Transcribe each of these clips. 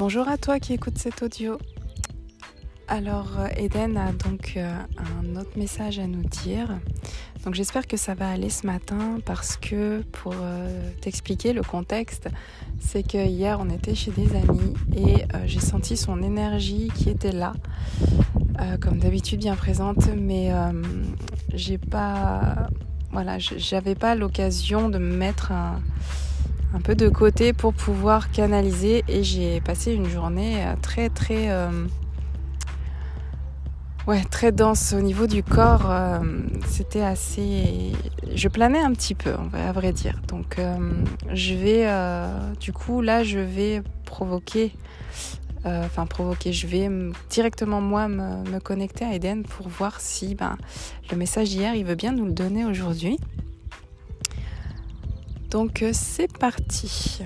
Bonjour à toi qui écoute cet audio. Alors euh, Eden a donc euh, un autre message à nous dire. Donc j'espère que ça va aller ce matin parce que pour euh, t'expliquer le contexte, c'est que hier on était chez des amis et j'ai senti son énergie qui était là, comme d'habitude bien présente, mais j'ai pas, j'avais pas l'occasion de me mettre un un peu de côté pour pouvoir canaliser et j'ai passé une journée euh, très très euh, ouais très dense au niveau du corps euh, c'était assez je planais un petit peu à vrai dire. Donc je vais du coup là je vais provoquer enfin provoquer je vais directement moi me, connecter à Eden pour voir si ben, le message d'hier il veut bien nous le donner aujourd'hui donc euh, c'est parti.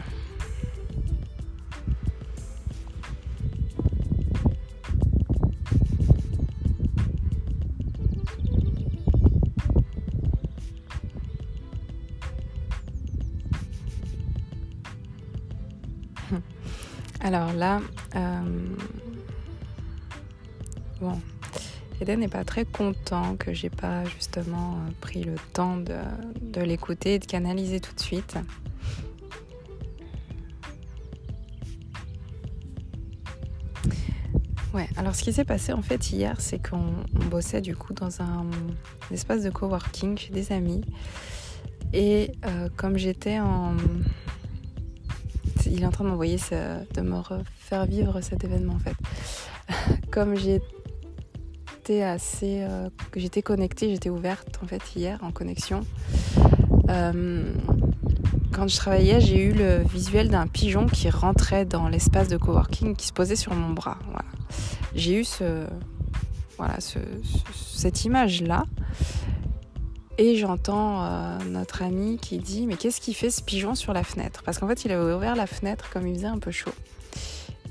Alors là, euh, bon, Eden n'est pas très content que j'ai pas justement euh, pris le temps de, l'écouter et de canaliser tout de suite. Ouais, alors ce qui s'est passé en fait hier, c'est qu'on bossait du coup dans un, espace de coworking chez des amis. Et euh, comme j'étais en. Il est en train de m'envoyer, de me faire vivre cet événement en fait. comme j'ai assez, euh, que j'étais connectée, j'étais ouverte en fait hier en connexion. Euh, quand je travaillais, j'ai eu le visuel d'un pigeon qui rentrait dans l'espace de coworking, qui se posait sur mon bras. J'ai eu ce, voilà, ce, cette image-là. Et j'entends euh, notre ami qui dit Mais qu'est-ce qu'il fait ce pigeon sur la fenêtre? Parce qu'en fait, il avait ouvert la fenêtre comme il faisait un peu chaud.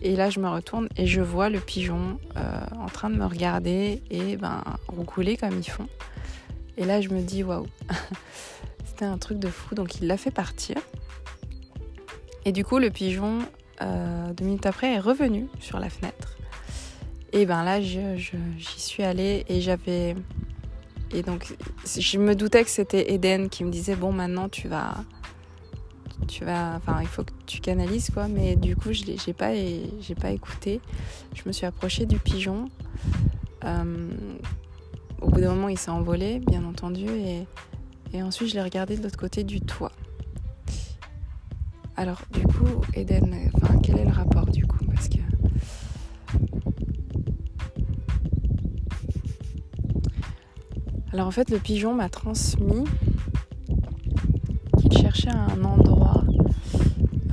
Et là, je me retourne et je vois le pigeon euh, en train de me regarder et ben, roucouler comme ils font. Et là, je me dis, waouh, c'était un truc de fou. Donc, il l'a fait partir. Et du coup, le pigeon, euh, deux minutes après, est revenu sur la fenêtre. Et ben là, j'y suis allée et j'avais. Et donc, je me doutais que c'était Eden qui me disait, bon, maintenant, tu vas tu vas, enfin, il faut que tu canalises quoi. Mais du coup, je j'ai pas, j'ai pas écouté. Je me suis approchée du pigeon. Euh, au bout d'un moment, il s'est envolé, bien entendu, et, et ensuite je l'ai regardé de l'autre côté du toit. Alors, du coup, Eden, enfin, quel est le rapport du coup? Parce que alors en fait, le pigeon m'a transmis qu'il cherchait un endroit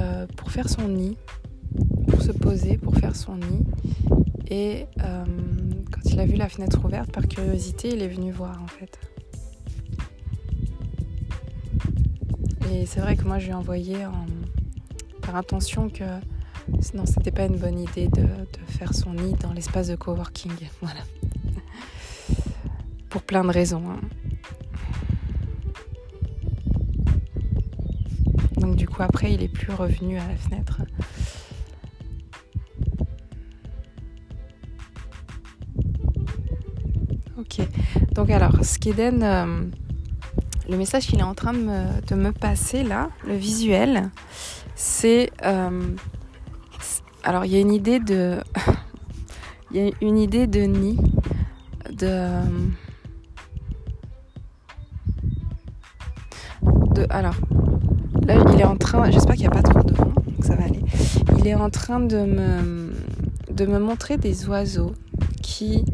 euh, pour faire son nid, pour se poser, pour faire son nid. Et euh, quand il a vu la fenêtre ouverte, par curiosité, il est venu voir en fait. Et c'est vrai que moi, je lui ai envoyé par intention que non, c'était pas une bonne idée de, faire son nid dans l'espace de coworking. Voilà. Pour plein de raisons. Hein. Coup après il est plus revenu à la fenêtre. Ok. Donc alors, Skeden, euh, le message qu'il est en train de me, passer là, le visuel, c'est... Euh, alors il y a une idée de... Il y a une idée de nid, de... de alors, Il est en train, j'espère qu'il n'y a pas trop de vent, donc ça va aller. Il est en train de me, de me montrer des oiseaux qui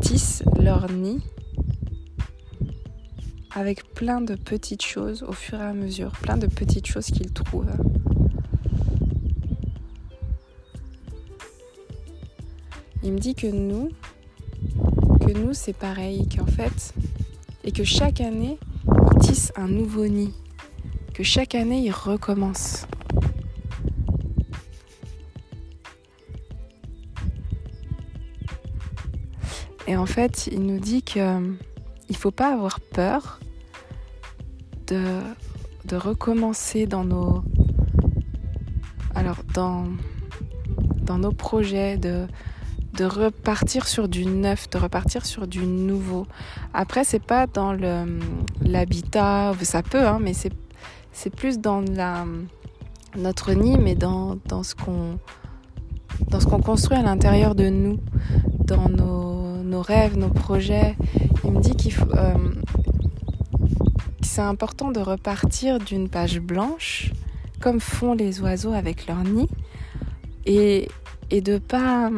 tissent leur nid avec plein de petites choses au fur et à mesure, plein de petites choses qu'ils trouvent. Il me dit que nous, que nous c'est pareil, qu'en fait, et que chaque année, ils tissent un nouveau nid que chaque année il recommence. Et en fait, il nous dit qu'il euh, ne faut pas avoir peur de, de recommencer dans nos. Alors, dans. dans nos projets, de, de repartir sur du neuf, de repartir sur du nouveau. Après, c'est pas dans l'habitat, ça peut, hein, mais c'est, c'est plus dans notre nid, mais dans, dans ce qu'on dans ce qu'on construit à l'intérieur de nous, dans nos, nos, rêves, nos projets. Il me dit qu'il faut, euh, c'est important de repartir d'une page blanche, comme font les oiseaux avec leur nid, et, et de pas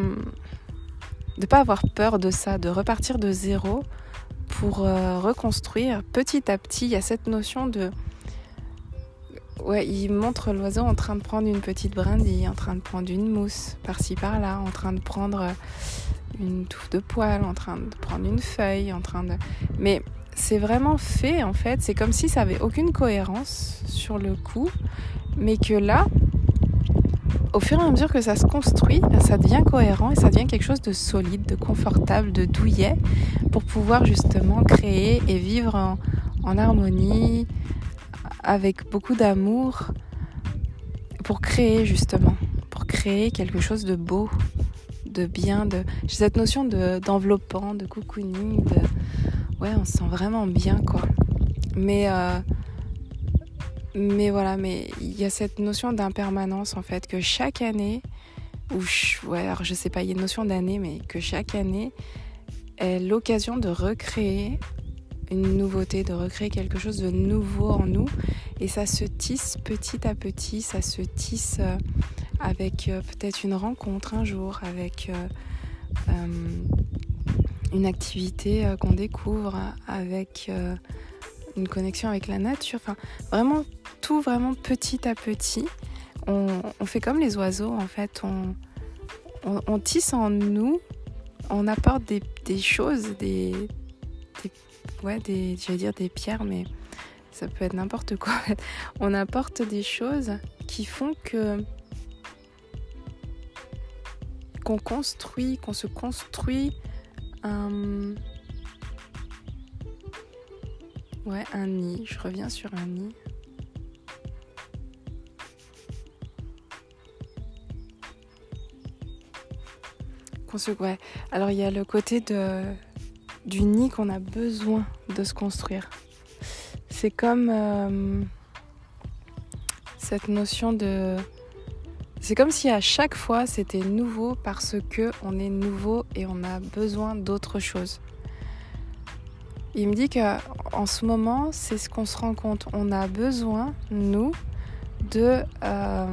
de pas avoir peur de ça, de repartir de zéro pour euh, reconstruire petit à petit. Il y a cette notion de ouais, il montre l'oiseau en train de prendre une petite brindille, en train de prendre une mousse par-ci par-là, en train de prendre une touffe de poils, en train de prendre une feuille, en train de mais c'est vraiment fait en fait, c'est comme si ça avait aucune cohérence sur le coup, mais que là, au fur et à mesure que ça se construit, ben, ça devient cohérent et ça devient quelque chose de solide, de confortable, de douillet pour pouvoir justement créer et vivre en, en harmonie, avec beaucoup d'amour, pour créer justement, pour créer quelque chose de beau, de bien, de j'ai cette notion de d'enveloppant, de cocooning, de ouais, on se sent vraiment bien quoi. Mais euh, mais voilà, mais il y a cette notion d'impermanence en fait que chaque année ou alors je sais pas, il y a une notion d'année mais que chaque année est l'occasion de recréer une nouveauté, de recréer quelque chose de nouveau en nous. Et ça se tisse petit à petit, ça se tisse euh, avec euh, peut-être une rencontre un jour, avec une activité euh, qu'on découvre avec euh, une connexion avec la nature. Enfin, vraiment tout vraiment petit à petit. On, fait comme les oiseaux en fait. On, tisse en nous, on apporte des, choses, des ouais, des, j'allais dire des pierres, mais ça peut être n'importe quoi. On apporte des choses qui font que qu'on construit, qu'on se construit un... Ouais, un nid. Je reviens sur un nid. Ouais. Alors il y a le côté de, du nid qu'on a besoin de se construire. C'est comme euh, cette notion de c'est comme si à chaque fois c'était nouveau parce que on est nouveau et on a besoin d'autre chose. Il me dit que en ce moment, c'est ce qu'on se rend compte. On a besoin, nous, de euh,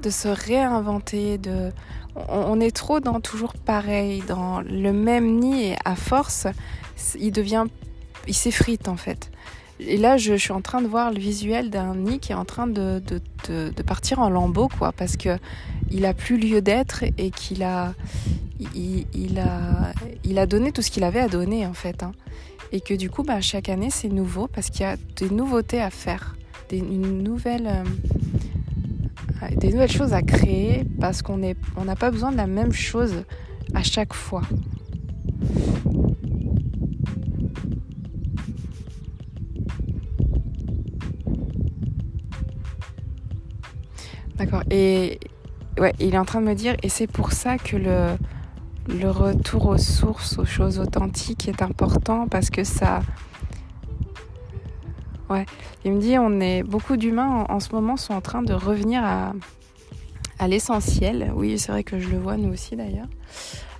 de se réinventer. De, on, est trop dans toujours pareil, dans le même nid et à force, il devient, il s'effrite en fait. Et là, je, suis en train de voir le visuel d'un nid qui est en train de, de, partir en lambeaux, quoi, parce que il a plus lieu d'être et qu'il a, il, a, il a donné tout ce qu'il avait à donner, en fait. Hein. Et que du coup, bah, chaque année, c'est nouveau parce qu'il y a des nouveautés à faire, des, une nouvelle, euh, des nouvelles choses à créer parce qu'on n'a on pas besoin de la même chose à chaque fois. D'accord. Et ouais, il est en train de me dire, et c'est pour ça que le, le retour aux sources, aux choses authentiques est important parce que ça. Ouais, il me dit, on est beaucoup d'humains en, ce moment sont en train de revenir à, l'essentiel. Oui, c'est vrai que je le vois nous aussi d'ailleurs.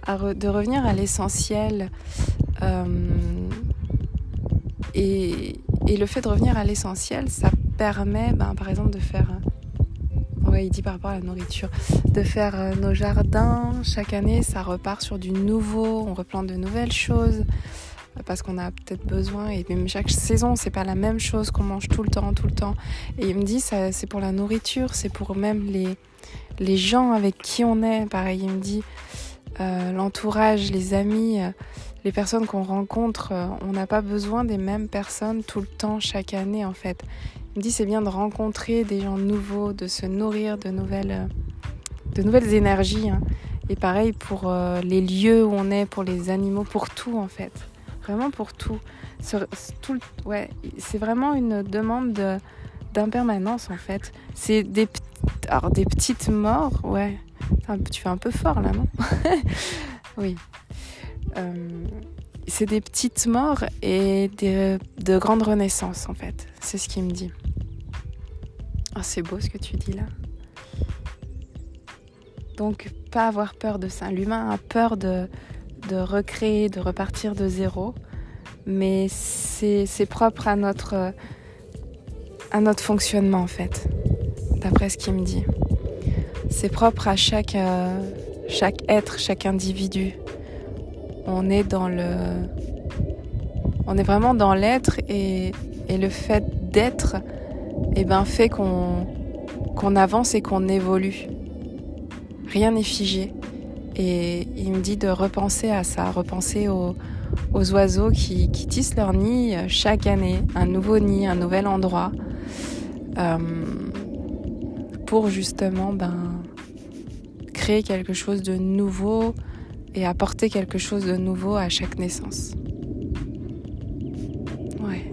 de revenir à l'essentiel. Euh, et, et, le fait de revenir à l'essentiel, ça permet, ben, par exemple, de faire il dit par rapport à la nourriture, de faire euh, nos jardins. Chaque année, ça repart sur du nouveau, on replante de nouvelles choses parce qu'on a peut-être besoin et même chaque saison c'est pas la même chose qu'on mange tout le temps tout le temps et il me dit ça c'est pour la nourriture c'est pour même les les gens avec qui on est pareil il me dit euh, l'entourage les amis les personnes qu'on rencontre on n'a pas besoin des mêmes personnes tout le temps chaque année en fait il me dit c'est bien de rencontrer des gens nouveaux, de se nourrir de nouvelles, euh, de nouvelles énergies. Hein. Et pareil pour euh, les lieux où on est, pour les animaux, pour tout en fait. Vraiment pour tout. tout ouais, c'est vraiment une demande d'impermanence en fait. C'est des, Alors, des petites morts, ouais. Tu fais un peu fort là, non? Oui. Euh, c'est des petites morts et des, de grandes renaissances, en fait. C'est ce qu'il me dit. Oh, c'est beau ce que tu dis là. Donc, pas avoir peur de ça. L'humain a peur de, de recréer, de repartir de zéro. Mais c'est propre à notre, à notre fonctionnement, en fait. D'après ce qu'il me dit. C'est propre à chaque, euh, chaque être, chaque individu. On est dans le. On est vraiment dans l'être et, et le fait d'être eh ben, fait qu'on qu'on avance et qu'on évolue. Rien n'est figé. Et il me dit de repenser à ça, repenser aux, aux oiseaux qui, qui, tissent leur nid chaque année, un nouveau nid, un nouvel endroit, euh, pour justement ben, créer quelque chose de nouveau et apporter quelque chose de nouveau à chaque naissance. Ouais.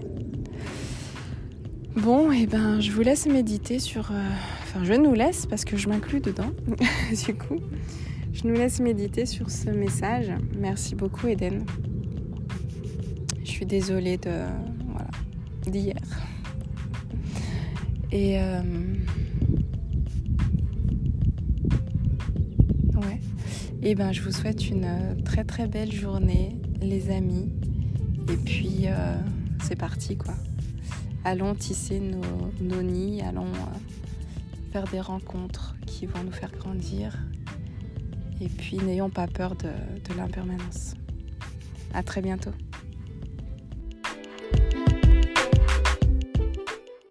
Bon, et eh ben, je vous laisse méditer sur. Euh, enfin, je nous laisse parce que je m'inclus dedans. du coup, je nous laisse méditer sur ce message. Merci beaucoup, Eden. Je suis désolée de. Voilà. D'hier. Et. Euh, ouais. Et ben, je vous souhaite une très très belle journée, les amis. Et puis, euh, c'est parti, quoi allons tisser nos, nids, allons euh, faire des rencontres qui vont nous faire grandir. Et puis n'ayons pas peur de, l'impermanence. À très bientôt.